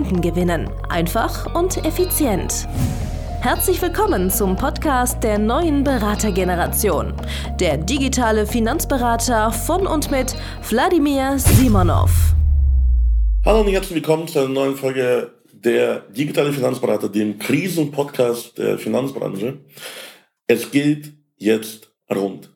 Kunden gewinnen. Einfach und effizient. Herzlich willkommen zum Podcast der neuen Beratergeneration. Der digitale Finanzberater von und mit Wladimir Simonov. Hallo und herzlich willkommen zu einer neuen Folge der digitale Finanzberater, dem Krisenpodcast der Finanzbranche. Es geht jetzt rund.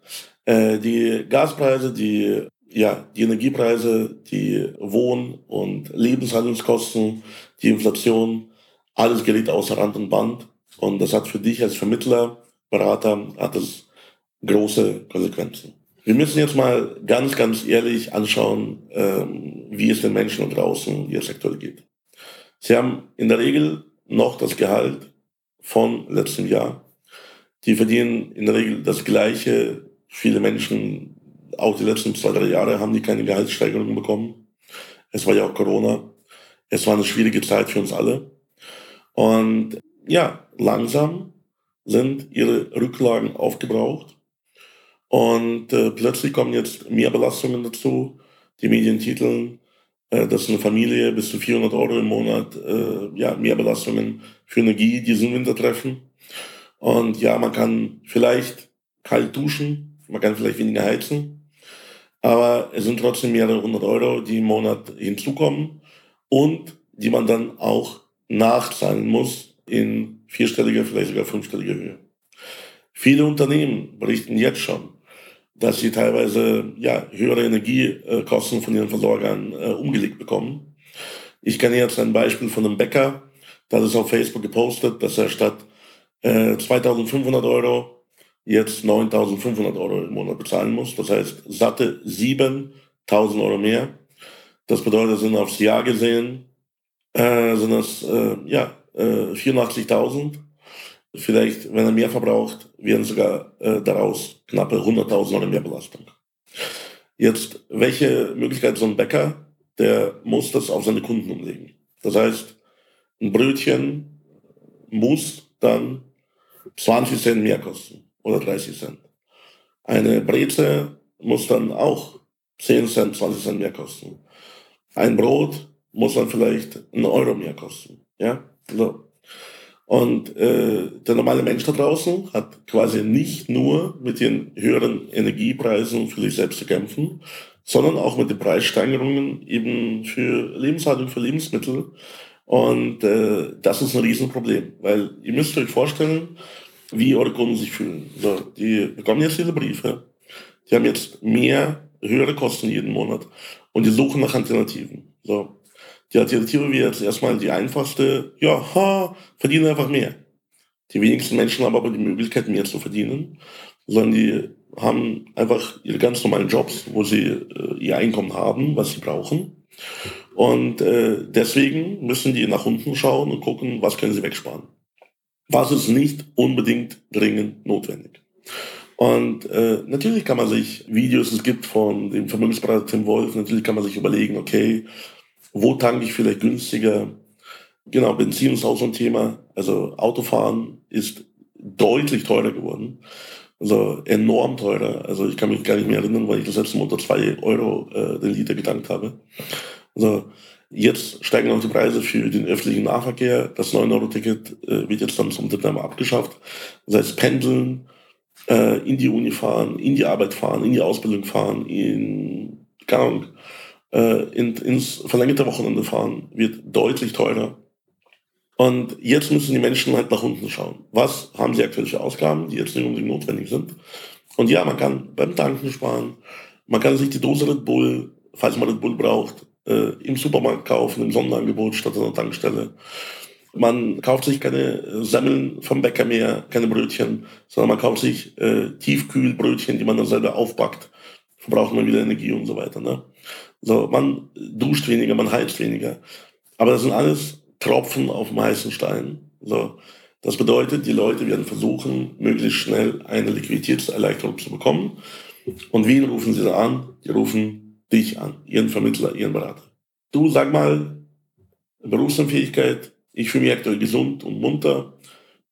Äh, die Gaspreise, die ja, die Energiepreise, die Wohn- und Lebenshaltungskosten, die Inflation, alles gerät außer Rand und Band. Und das hat für dich als Vermittler, Berater, hat das große Konsequenzen. Wir müssen jetzt mal ganz, ganz ehrlich anschauen, ähm, wie es den Menschen draußen jetzt aktuell geht. Sie haben in der Regel noch das Gehalt von letztem Jahr. Die verdienen in der Regel das Gleiche. Viele Menschen auch die letzten zwei, drei Jahre haben die keine Gehaltssteigerung bekommen. Es war ja auch Corona. Es war eine schwierige Zeit für uns alle. Und ja, langsam sind ihre Rücklagen aufgebraucht. Und äh, plötzlich kommen jetzt mehr Belastungen dazu. Die Medien titeln, äh, dass eine Familie bis zu 400 Euro im Monat äh, ja, mehr Belastungen für Energie diesen Winter treffen. Und ja, man kann vielleicht kalt duschen, man kann vielleicht weniger heizen. Aber es sind trotzdem mehrere hundert Euro, die im Monat hinzukommen und die man dann auch nachzahlen muss in vierstelliger, vielleicht sogar fünfstelliger Höhe. Viele Unternehmen berichten jetzt schon, dass sie teilweise ja, höhere Energiekosten von ihren Versorgern äh, umgelegt bekommen. Ich kenne jetzt ein Beispiel von einem Bäcker, der ist auf Facebook gepostet, dass er statt äh, 2500 Euro jetzt 9.500 Euro im Monat bezahlen muss. Das heißt, satte 7.000 Euro mehr. Das bedeutet, sind aufs Jahr gesehen, äh, sind das äh, ja, äh, 84.000. Vielleicht, wenn er mehr verbraucht, werden sogar äh, daraus knappe 100.000 Euro mehr Belastung. Jetzt, welche Möglichkeit so ein Bäcker, der muss das auf seine Kunden umlegen. Das heißt, ein Brötchen muss dann 20 Cent mehr kosten oder 30 Cent. Eine Breze muss dann auch 10 Cent, 20 Cent mehr kosten. Ein Brot muss dann vielleicht einen Euro mehr kosten. Ja, so. Und äh, der normale Mensch da draußen hat quasi nicht nur mit den höheren Energiepreisen für sich selbst zu kämpfen, sondern auch mit den Preissteigerungen eben für Lebenshaltung, für Lebensmittel. Und äh, das ist ein Riesenproblem, weil ihr müsst euch vorstellen, wie eure Kunden sich fühlen. So, die bekommen jetzt diese Briefe, die haben jetzt mehr, höhere Kosten jeden Monat und die suchen nach Alternativen. So, die Alternative wäre jetzt erstmal die einfachste, ja, ha, verdienen einfach mehr. Die wenigsten Menschen haben aber die Möglichkeit, mehr zu verdienen, sondern die haben einfach ihre ganz normalen Jobs, wo sie äh, ihr Einkommen haben, was sie brauchen. Und äh, deswegen müssen die nach unten schauen und gucken, was können sie wegsparen was ist nicht unbedingt dringend notwendig. Und äh, natürlich kann man sich Videos, es gibt von dem Vermögensberater Tim Wolf, natürlich kann man sich überlegen, okay, wo tanke ich vielleicht günstiger? Genau, Benzin ist auch so ein Thema. Also Autofahren ist deutlich teurer geworden. Also enorm teurer. Also ich kann mich gar nicht mehr erinnern, weil ich das letzte Mal unter zwei Euro äh, den Liter getankt habe. Also Jetzt steigen auch die Preise für den öffentlichen Nahverkehr. Das 9-Euro-Ticket äh, wird jetzt dann zum September abgeschafft. Das heißt, pendeln, äh, in die Uni fahren, in die Arbeit fahren, in die Ausbildung fahren, in, Ahnung, äh, in, ins verlängerte Wochenende fahren, wird deutlich teurer. Und jetzt müssen die Menschen halt nach unten schauen. Was haben sie aktuell für Ausgaben, die jetzt nicht unbedingt notwendig sind? Und ja, man kann beim Tanken sparen. Man kann sich die Dose Red Bull, falls man Red Bull braucht, äh, im Supermarkt kaufen, im Sonderangebot statt an der Tankstelle. Man kauft sich keine Semmeln vom Bäcker mehr, keine Brötchen, sondern man kauft sich äh, Tiefkühlbrötchen, die man dann selber aufbackt. Verbraucht man wieder Energie und so weiter. Ne? So, man duscht weniger, man heizt weniger. Aber das sind alles Tropfen auf dem heißen Stein. So. Das bedeutet, die Leute werden versuchen, möglichst schnell eine Liquiditätserleichterung zu bekommen. Und wen rufen sie da an? Die rufen dich an, ihren Vermittler, ihren Berater. Du sag mal, Berufsunfähigkeit, ich fühle mich aktuell gesund und munter,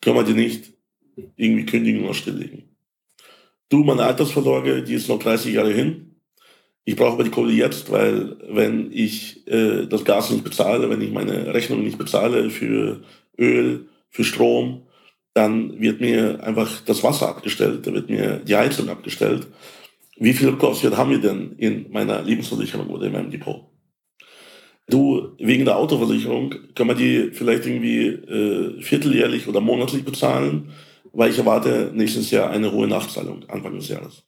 können wir die nicht irgendwie kündigen oder stilllegen. Du, meine Altersvorsorge, die ist noch 30 Jahre hin. Ich brauche aber die Kohle jetzt, weil wenn ich äh, das Gas nicht bezahle, wenn ich meine Rechnung nicht bezahle für Öl, für Strom, dann wird mir einfach das Wasser abgestellt, da wird mir die Heizung abgestellt. Wie viel kostet haben wir denn in meiner Lebensversicherung oder in meinem Depot? Du, wegen der Autoversicherung können wir die vielleicht irgendwie äh, vierteljährlich oder monatlich bezahlen, weil ich erwarte nächstes Jahr eine hohe Nachzahlung Anfang des Jahres.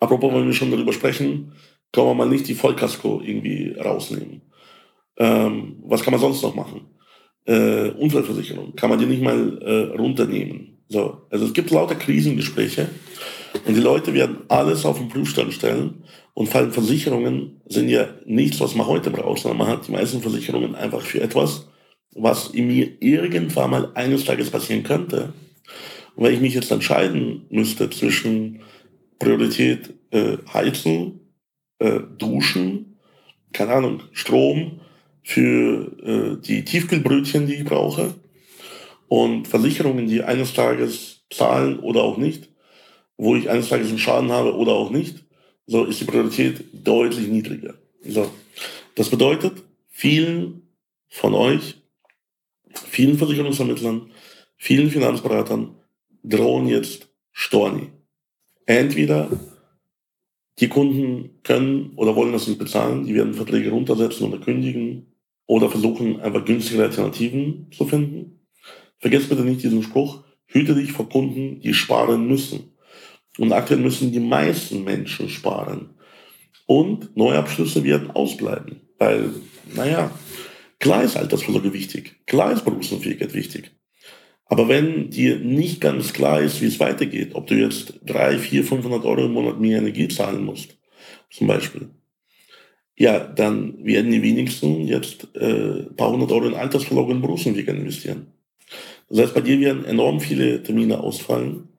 Apropos, wenn wir schon darüber sprechen, können wir mal nicht die Vollkasko irgendwie rausnehmen. Ähm, was kann man sonst noch machen? Äh, Unfallversicherung, kann man die nicht mal äh, runternehmen? So, also es gibt lauter Krisengespräche und die Leute werden alles auf den Prüfstand stellen und vor allem Versicherungen sind ja nichts, was man heute braucht, sondern man hat die meisten Versicherungen einfach für etwas, was in mir irgendwann mal eines Tages passieren könnte. Und wenn ich mich jetzt entscheiden müsste zwischen Priorität äh, Heizen, äh, Duschen, keine Ahnung, Strom für äh, die Tiefkühlbrötchen, die ich brauche und Versicherungen, die eines Tages zahlen oder auch nicht, wo ich eines Tages einen Schaden habe oder auch nicht, so ist die Priorität deutlich niedriger. So. Das bedeutet, vielen von euch, vielen Versicherungsvermittlern, vielen Finanzberatern drohen jetzt Storni. Entweder die Kunden können oder wollen das nicht bezahlen, die werden Verträge runtersetzen oder kündigen oder versuchen einfach günstigere Alternativen zu finden. Vergesst bitte nicht diesen Spruch, hüte dich vor Kunden, die sparen müssen. Und aktuell müssen die meisten Menschen sparen. Und Neuabschlüsse werden ausbleiben. Weil, naja, klar ist Altersvorsorge wichtig. Klar ist Berufsunfähigkeit wichtig. Aber wenn dir nicht ganz klar ist, wie es weitergeht, ob du jetzt drei, vier, 500 Euro im Monat mehr Energie zahlen musst, zum Beispiel, ja, dann werden die wenigsten jetzt äh, paar hundert Euro in Altersvorsorge und Berufsunfähigkeit investieren. Das heißt, bei dir werden enorm viele Termine ausfallen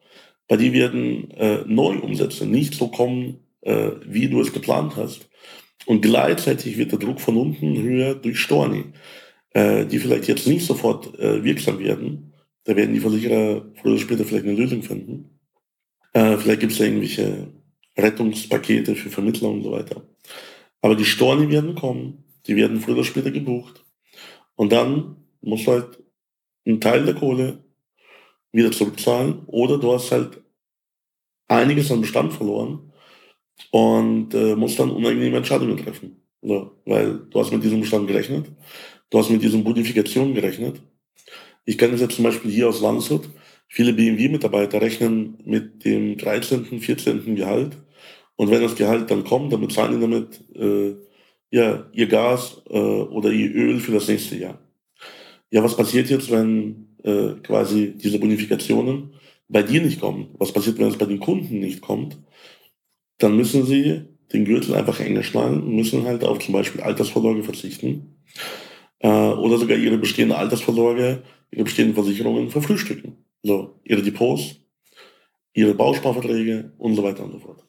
bei dir werden äh, Neuumsätze nicht so kommen, äh, wie du es geplant hast. Und gleichzeitig wird der Druck von unten höher durch Storni, äh, die vielleicht jetzt nicht sofort äh, wirksam werden. Da werden die Versicherer früher oder später vielleicht eine Lösung finden. Äh, vielleicht gibt es da irgendwelche Rettungspakete für Vermittler und so weiter. Aber die Storni werden kommen, die werden früher oder später gebucht. Und dann muss halt ein Teil der Kohle wieder zurückzahlen oder du hast halt einiges an Bestand verloren und äh, musst dann unangenehme Entscheidungen treffen. So, weil du hast mit diesem Bestand gerechnet, du hast mit diesen Modifikationen gerechnet. Ich kenne es jetzt zum Beispiel hier aus Landshut. Viele BMW-Mitarbeiter rechnen mit dem 13., 14. Gehalt. Und wenn das Gehalt dann kommt, dann bezahlen die damit äh, ja, ihr Gas äh, oder ihr Öl für das nächste Jahr. Ja, was passiert jetzt, wenn äh, quasi diese Bonifikationen bei dir nicht kommen. Was passiert, wenn es bei den Kunden nicht kommt? Dann müssen sie den Gürtel einfach enger schnallen und müssen halt auf zum Beispiel Altersvorsorge verzichten äh, oder sogar ihre bestehende Altersvorsorge, ihre bestehenden Versicherungen verfrühstücken. So, ihre Depots, ihre Bausparverträge und so weiter und so fort.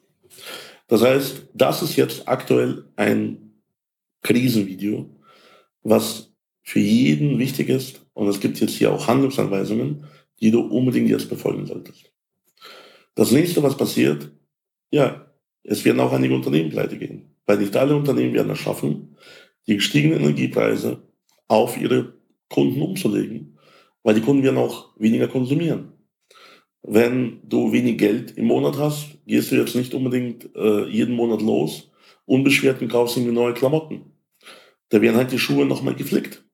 Das heißt, das ist jetzt aktuell ein Krisenvideo, was für jeden wichtig ist. Und es gibt jetzt hier auch Handlungsanweisungen, die du unbedingt jetzt befolgen solltest. Das nächste, was passiert, ja, es werden auch einige Unternehmen pleite gehen. Weil nicht alle Unternehmen werden es schaffen, die gestiegenen Energiepreise auf ihre Kunden umzulegen. Weil die Kunden werden auch weniger konsumieren. Wenn du wenig Geld im Monat hast, gehst du jetzt nicht unbedingt äh, jeden Monat los, unbeschwert und kaufst irgendwie neue Klamotten. Da werden halt die Schuhe nochmal geflickt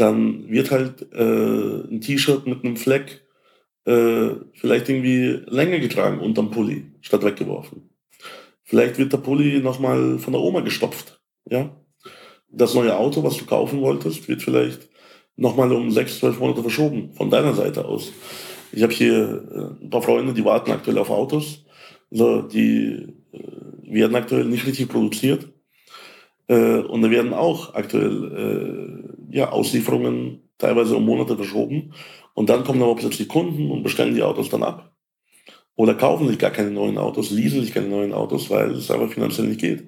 dann wird halt äh, ein T-Shirt mit einem Fleck äh, vielleicht irgendwie länger getragen unterm Pulli, statt weggeworfen. Vielleicht wird der Pulli nochmal von der Oma gestopft. Ja? Das neue Auto, was du kaufen wolltest, wird vielleicht nochmal um sechs, zwölf Monate verschoben, von deiner Seite aus. Ich habe hier äh, ein paar Freunde, die warten aktuell auf Autos. Also die äh, werden aktuell nicht richtig produziert. Äh, und da werden auch aktuell äh, ja, Auslieferungen teilweise um Monate verschoben. Und dann kommen aber plötzlich Kunden und bestellen die Autos dann ab. Oder kaufen sich gar keine neuen Autos, leasen sich keine neuen Autos, weil es einfach finanziell nicht geht.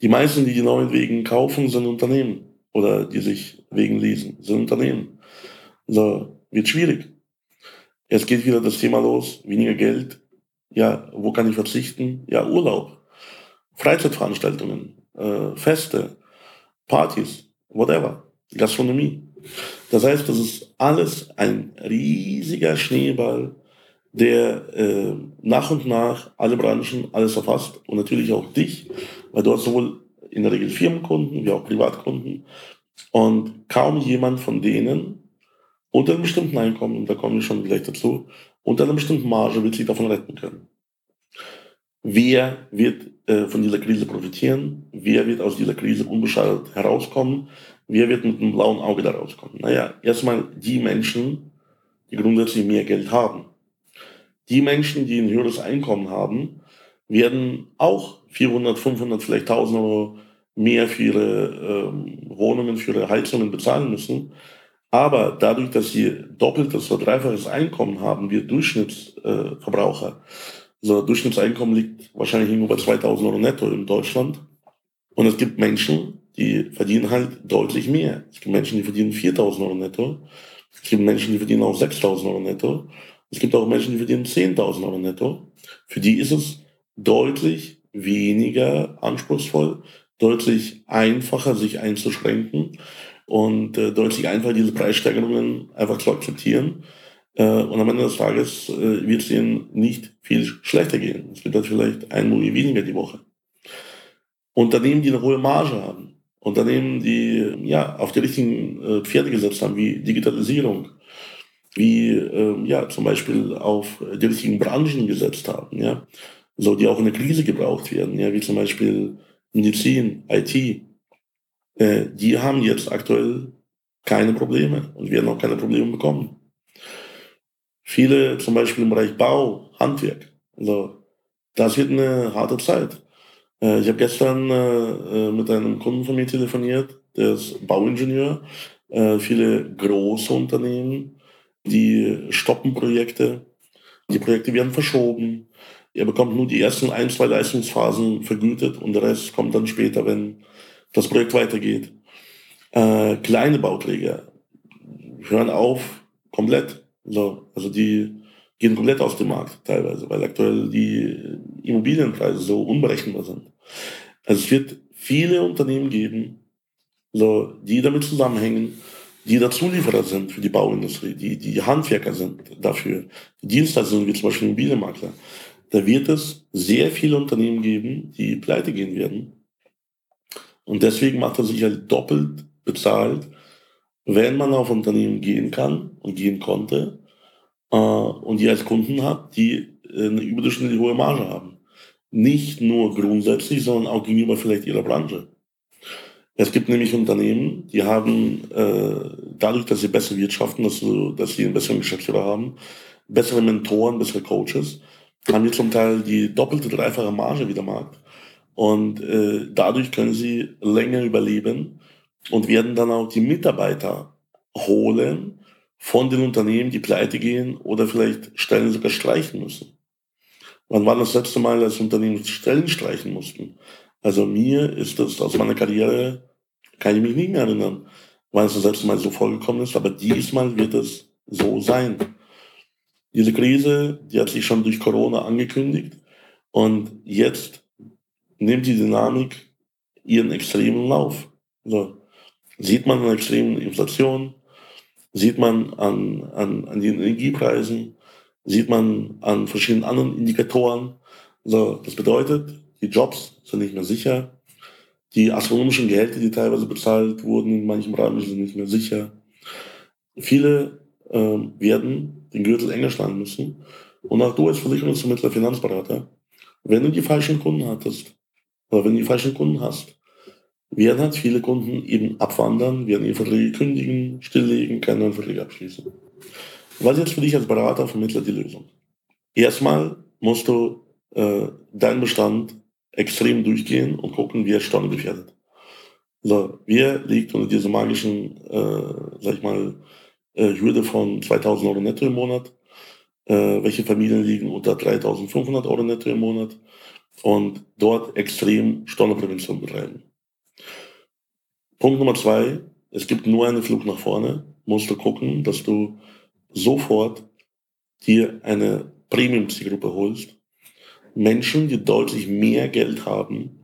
Die meisten, die die neuen Wegen kaufen, sind Unternehmen. Oder die sich wegen leasen, sind Unternehmen. So, wird schwierig. Jetzt geht wieder das Thema los, weniger Geld. Ja, wo kann ich verzichten? Ja, Urlaub, Freizeitveranstaltungen, äh, Feste, Partys, whatever, Gastronomie. Das heißt, das ist alles ein riesiger Schneeball, der äh, nach und nach alle Branchen alles erfasst und natürlich auch dich, weil du hast sowohl in der Regel Firmenkunden wie auch Privatkunden und kaum jemand von denen unter einem bestimmten Einkommen, und da komme ich schon gleich dazu, unter einer bestimmten Marge wird sich davon retten können. Wer wird äh, von dieser Krise profitieren? Wer wird aus dieser Krise unbeschadet herauskommen? Wer wird mit einem blauen Auge da rauskommen? Naja, erstmal die Menschen, die grundsätzlich mehr Geld haben. Die Menschen, die ein höheres Einkommen haben, werden auch 400, 500, vielleicht 1000 Euro mehr für ihre ähm, Wohnungen, für ihre Heizungen bezahlen müssen. Aber dadurch, dass sie doppeltes oder dreifaches Einkommen haben, wir Durchschnittsverbraucher, so Durchschnittseinkommen liegt wahrscheinlich irgendwo bei 2000 Euro netto in Deutschland. Und es gibt Menschen, die verdienen halt deutlich mehr. Es gibt Menschen, die verdienen 4000 Euro netto. Es gibt Menschen, die verdienen auch 6000 Euro netto. Es gibt auch Menschen, die verdienen 10.000 Euro netto. Für die ist es deutlich weniger anspruchsvoll, deutlich einfacher, sich einzuschränken und äh, deutlich einfacher, diese Preissteigerungen einfach zu akzeptieren. Äh, und am Ende des Tages äh, wird es ihnen nicht viel schlechter gehen. Es wird halt vielleicht ein Movie weniger die Woche. Unternehmen, die eine hohe Marge haben, Unternehmen, die ja auf die richtigen äh, Pferde gesetzt haben, wie Digitalisierung, wie äh, ja zum Beispiel auf die richtigen Branchen gesetzt haben, ja, so die auch in der Krise gebraucht werden, ja, wie zum Beispiel Medizin, IT, die haben jetzt aktuell keine Probleme und werden auch keine Probleme bekommen. Viele zum Beispiel im Bereich Bau, Handwerk, also das wird eine harte Zeit. Äh, ich habe gestern äh, äh, mit einem Kunden von mir telefoniert, der ist Bauingenieur. Äh, viele große Unternehmen die stoppen Projekte. Die Projekte werden verschoben. Er bekommt nur die ersten ein, zwei Leistungsphasen vergütet und der Rest kommt dann später, wenn das Projekt weitergeht. Äh, kleine Bauträger hören auf komplett. So, also die gehen komplett aus dem Markt teilweise, weil aktuell die Immobilienpreise so unberechenbar sind. Also es wird viele Unternehmen geben, so, die damit zusammenhängen, die der Zulieferer sind für die Bauindustrie, die, die Handwerker sind dafür, die Dienstleister sind wie zum Beispiel Immobilienmakler, da wird es sehr viele Unternehmen geben, die pleite gehen werden. Und deswegen macht er sich halt doppelt bezahlt, wenn man auf Unternehmen gehen kann und gehen konnte äh, und die als Kunden hat, die eine überdurchschnittlich hohe Marge haben. Nicht nur grundsätzlich, sondern auch gegenüber vielleicht ihrer Branche. Es gibt nämlich Unternehmen, die haben äh, dadurch, dass sie besser wirtschaften, dass, dass sie einen besseren Geschäftsführer haben, bessere Mentoren, bessere Coaches, haben die zum Teil die doppelte, dreifache Marge wie der Markt. Und äh, dadurch können sie länger überleben und werden dann auch die Mitarbeiter holen von den Unternehmen, die pleite gehen oder vielleicht Stellen sogar streichen müssen. Wann war das letzte Mal, dass Unternehmen Stellen streichen mussten? Also mir ist das aus meiner Karriere, kann ich mich nicht mehr erinnern, wann es das letzte Mal so vorgekommen ist, aber diesmal wird es so sein. Diese Krise, die hat sich schon durch Corona angekündigt und jetzt nimmt die Dynamik ihren extremen Lauf. So. Sieht man an extremen Inflation, sieht man an, an, an den Energiepreisen, sieht man an verschiedenen anderen Indikatoren. So, das bedeutet, die Jobs sind nicht mehr sicher. Die astronomischen Gehälter, die teilweise bezahlt wurden in manchen Branchen, sind nicht mehr sicher. Viele äh, werden den Gürtel enger schlagen müssen. Und auch du als Versicherungsvermittler, Finanzberater, wenn du die falschen Kunden hattest, oder wenn du die falschen Kunden hast, werden halt viele Kunden eben abwandern, werden ihre Verträge kündigen, stilllegen, keine neuen Verträge abschließen. Was jetzt für dich als Berater, Vermittler die Lösung? Erstmal musst du äh, deinen Bestand extrem durchgehen und gucken, wie er stornogefährdet. So, wer liegt unter dieser magischen, äh, sag ich mal, äh, Hürde von 2000 Euro netto im Monat? Äh, welche Familien liegen unter 3500 Euro netto im Monat? Und dort extrem Steuerprävention betreiben. Punkt Nummer zwei, es gibt nur eine Flucht nach vorne. Musst du gucken, dass du sofort dir eine Premium-Zielgruppe holst. Menschen, die deutlich mehr Geld haben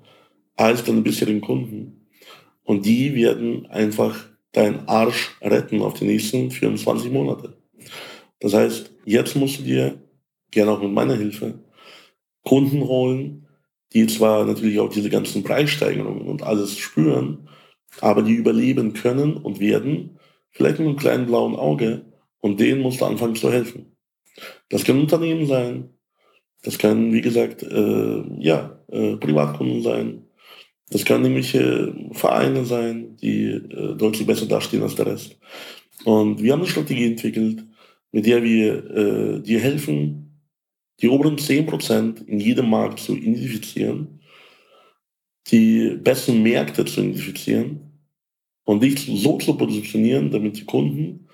als deine bisherigen Kunden. Und die werden einfach deinen Arsch retten auf die nächsten 24 Monate. Das heißt, jetzt musst du dir, gerne auch mit meiner Hilfe, Kunden holen, die zwar natürlich auch diese ganzen Preissteigerungen und alles spüren, aber die überleben können und werden, vielleicht mit einem kleinen blauen Auge, und denen musst du anfangen zu helfen. Das können Unternehmen sein, das können, wie gesagt, äh, ja, äh, Privatkunden sein, das können irgendwelche Vereine sein, die äh, deutlich besser dastehen als der Rest. Und wir haben eine Strategie entwickelt, mit der wir äh, dir helfen, die oberen 10% in jedem Markt zu identifizieren, die besten Märkte zu identifizieren und dich so zu positionieren, damit die Kunden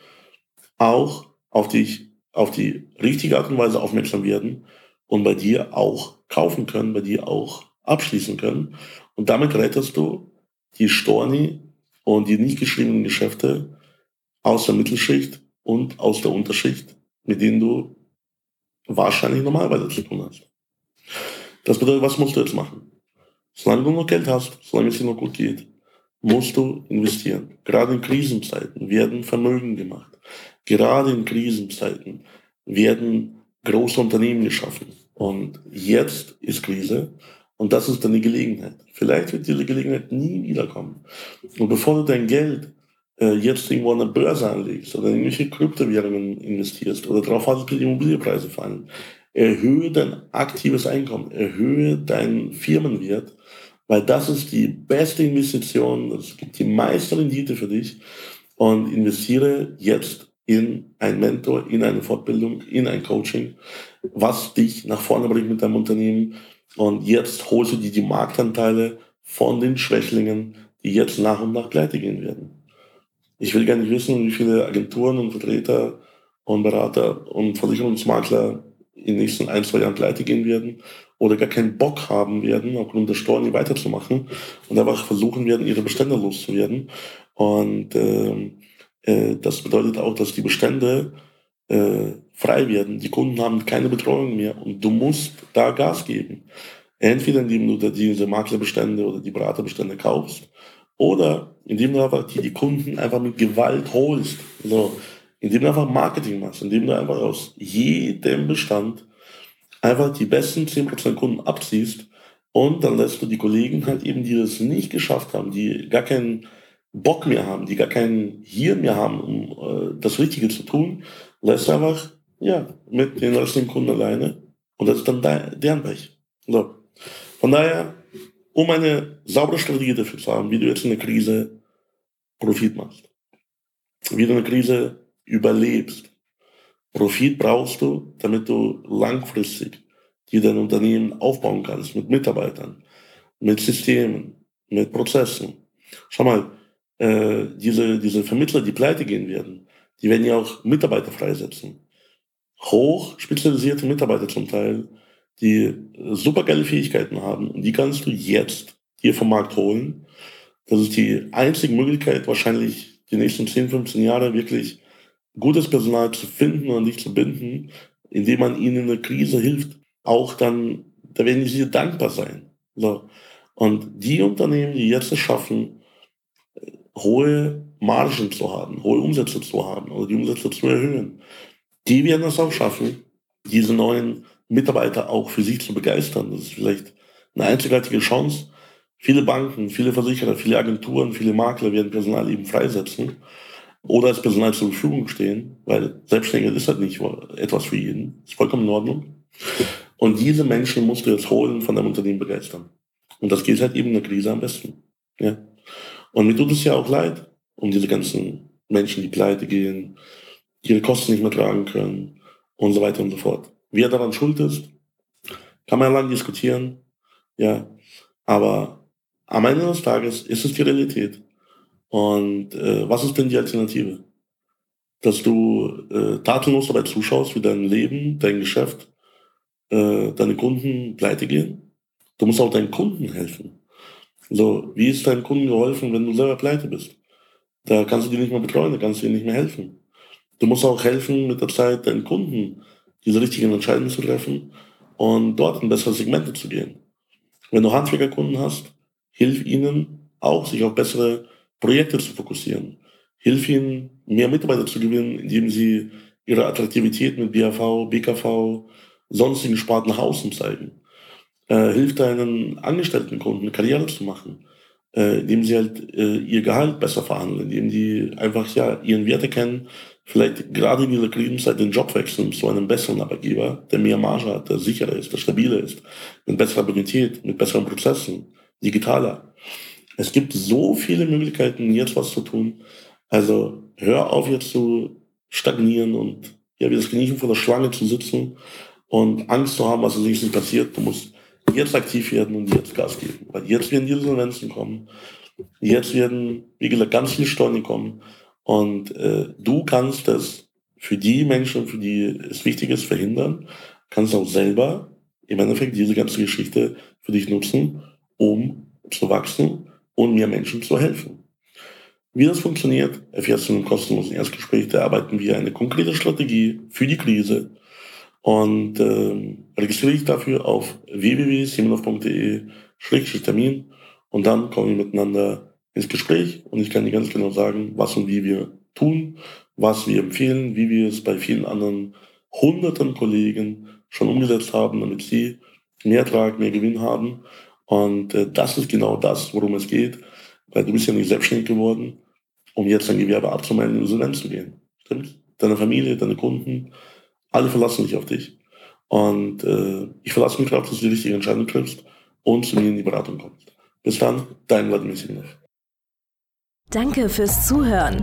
auch auf dich, auf die richtige Art und Weise aufmerksam werden und bei dir auch kaufen können, bei dir auch abschließen können. Und damit rettest du die Storni und die nicht geschriebenen Geschäfte aus der Mittelschicht und aus der Unterschicht, mit denen du wahrscheinlich normalerweise zu tun hast. Das bedeutet, was musst du jetzt machen? Solange du noch Geld hast, solange es dir noch gut geht, musst du investieren. Gerade in Krisenzeiten werden Vermögen gemacht. Gerade in Krisenzeiten werden große Unternehmen geschaffen. Und jetzt ist Krise und das ist deine Gelegenheit. Vielleicht wird diese Gelegenheit nie wiederkommen. Und bevor du dein Geld äh, jetzt irgendwo an der Börse anlegst oder in irgendwelche Kryptowährungen investierst oder darauf wartest, bis die Immobilienpreise fallen, erhöhe dein aktives Einkommen, erhöhe deinen Firmenwert, weil das ist die beste Investition, das gibt die meiste Rendite für dich und investiere jetzt in ein Mentor, in eine Fortbildung, in ein Coaching, was dich nach vorne bringt mit deinem Unternehmen. Und jetzt holst du dir die Marktanteile von den Schwächlingen, die jetzt nach und nach pleite gehen werden. Ich will nicht wissen, wie viele Agenturen und Vertreter und Berater und Versicherungsmakler in den nächsten ein, zwei Jahren pleite gehen werden oder gar keinen Bock haben werden, aufgrund der Steuern weiterzumachen und einfach versuchen werden, ihre Bestände loszuwerden. Und äh, äh, das bedeutet auch, dass die Bestände äh, frei werden. Die Kunden haben keine Betreuung mehr und du musst da Gas geben. Entweder indem du diese Maklerbestände oder die Beraterbestände kaufst oder indem du einfach die, die Kunden einfach mit Gewalt holst. So, indem du einfach Marketing machst, indem du einfach aus jedem Bestand einfach die besten 10% Kunden abziehst und dann lässt du die Kollegen halt eben, die das nicht geschafft haben, die gar keinen Bock mehr haben, die gar keinen Hirn mehr haben, um äh, das Richtige zu tun, lässt einfach, ja, mit den restlichen Kunden alleine und das ist dann deren Pech. So. Von daher, um eine saubere Strategie dafür zu haben, wie du jetzt in der Krise Profit machst, wie du eine Krise überlebst. Profit brauchst du, damit du langfristig dir dein Unternehmen aufbauen kannst mit Mitarbeitern, mit Systemen, mit Prozessen. Schau mal, äh, diese, diese Vermittler, die pleite gehen werden, die werden ja auch Mitarbeiter freisetzen. Hoch spezialisierte Mitarbeiter zum Teil, die super geile Fähigkeiten haben und die kannst du jetzt hier vom Markt holen. Das ist die einzige Möglichkeit, wahrscheinlich die nächsten 10, 15 Jahre wirklich gutes Personal zu finden und nicht zu binden, indem man ihnen in der Krise hilft. Auch dann, da werden sie dankbar sein. So. Und die Unternehmen, die jetzt es schaffen, hohe Margen zu haben, hohe Umsätze zu haben oder die Umsätze zu erhöhen, die werden es auch schaffen, diese neuen Mitarbeiter auch für sich zu begeistern. Das ist vielleicht eine einzigartige Chance. Viele Banken, viele Versicherer, viele Agenturen, viele Makler werden Personal eben freisetzen oder als Personal zur Verfügung stehen, weil Selbstständigkeit ist halt nicht etwas für jeden. Ist vollkommen in Ordnung. Und diese Menschen musst du jetzt holen, von deinem Unternehmen begeistern. Und das geht halt eben in der Krise am besten. Ja. Und mir tut es ja auch leid um diese ganzen Menschen, die pleite gehen, ihre Kosten nicht mehr tragen können und so weiter und so fort. Wer daran schuld ist, kann man ja lange diskutieren. Ja. Aber am Ende des Tages ist es die Realität. Und äh, was ist denn die Alternative? Dass du äh, tatenlos dabei zuschaust, wie dein Leben, dein Geschäft, äh, deine Kunden pleite gehen? Du musst auch deinen Kunden helfen. So, wie ist deinem Kunden geholfen, wenn du selber pleite bist? Da kannst du die nicht mehr betreuen, da kannst du ihnen nicht mehr helfen. Du musst auch helfen, mit der Zeit deinen Kunden diese richtigen Entscheidungen zu treffen und dort in bessere Segmente zu gehen. Wenn du Handwerkerkunden hast, hilf ihnen auch, sich auf bessere Projekte zu fokussieren. Hilf ihnen, mehr Mitarbeiter zu gewinnen, indem sie ihre Attraktivität mit BAV, BKV, sonstigen Sparten nach außen zeigen. Äh, hilf deinen Angestelltenkunden, Karriere zu machen, äh, indem sie halt äh, ihr Gehalt besser verhandeln, indem die einfach ja ihren Wert erkennen, vielleicht gerade in dieser Krisenzeit den Job wechseln zu einem besseren Arbeitgeber, der mehr Marge hat, der sicherer ist, der stabiler ist, mit besserer Bonität, mit besseren Prozessen, digitaler. Es gibt so viele Möglichkeiten, jetzt was zu tun. Also hör auf jetzt zu stagnieren und ja, wie das Kaninchen vor der Schlange zu sitzen und Angst zu haben, was als nächstes passiert. Du musst jetzt aktiv werden und jetzt Gas geben. Weil jetzt werden die Insolvenzen kommen. Jetzt werden, wie gesagt, ganz viele Steuern kommen. Und äh, du kannst das für die Menschen, für die es wichtig ist, verhindern, kannst auch selber im Endeffekt diese ganze Geschichte für dich nutzen, um zu wachsen und mehr Menschen zu helfen. Wie das funktioniert, erfährst du einem kostenlosen Erstgespräch. Da arbeiten wir eine konkrete Strategie für die Krise und äh, registriere dich dafür auf www.simonov.de-termin und dann kommen wir miteinander ins Gespräch und ich kann dir ganz genau sagen, was und wie wir tun, was wir empfehlen, wie wir es bei vielen anderen hunderten Kollegen schon umgesetzt haben, damit sie mehr Ertrag, mehr Gewinn haben. Und äh, das ist genau das, worum es geht, weil du bist ja nicht selbstständig geworden, um jetzt dein Gewerbe abzumelden und Insolvenz zu gehen. Stimmt? Deine Familie, deine Kunden, alle verlassen sich auf dich. Und äh, ich verlasse mich darauf, dass du die richtige Entscheidung triffst und zu mir in die Beratung kommst. Bis dann, dein Vladimir. Danke fürs Zuhören.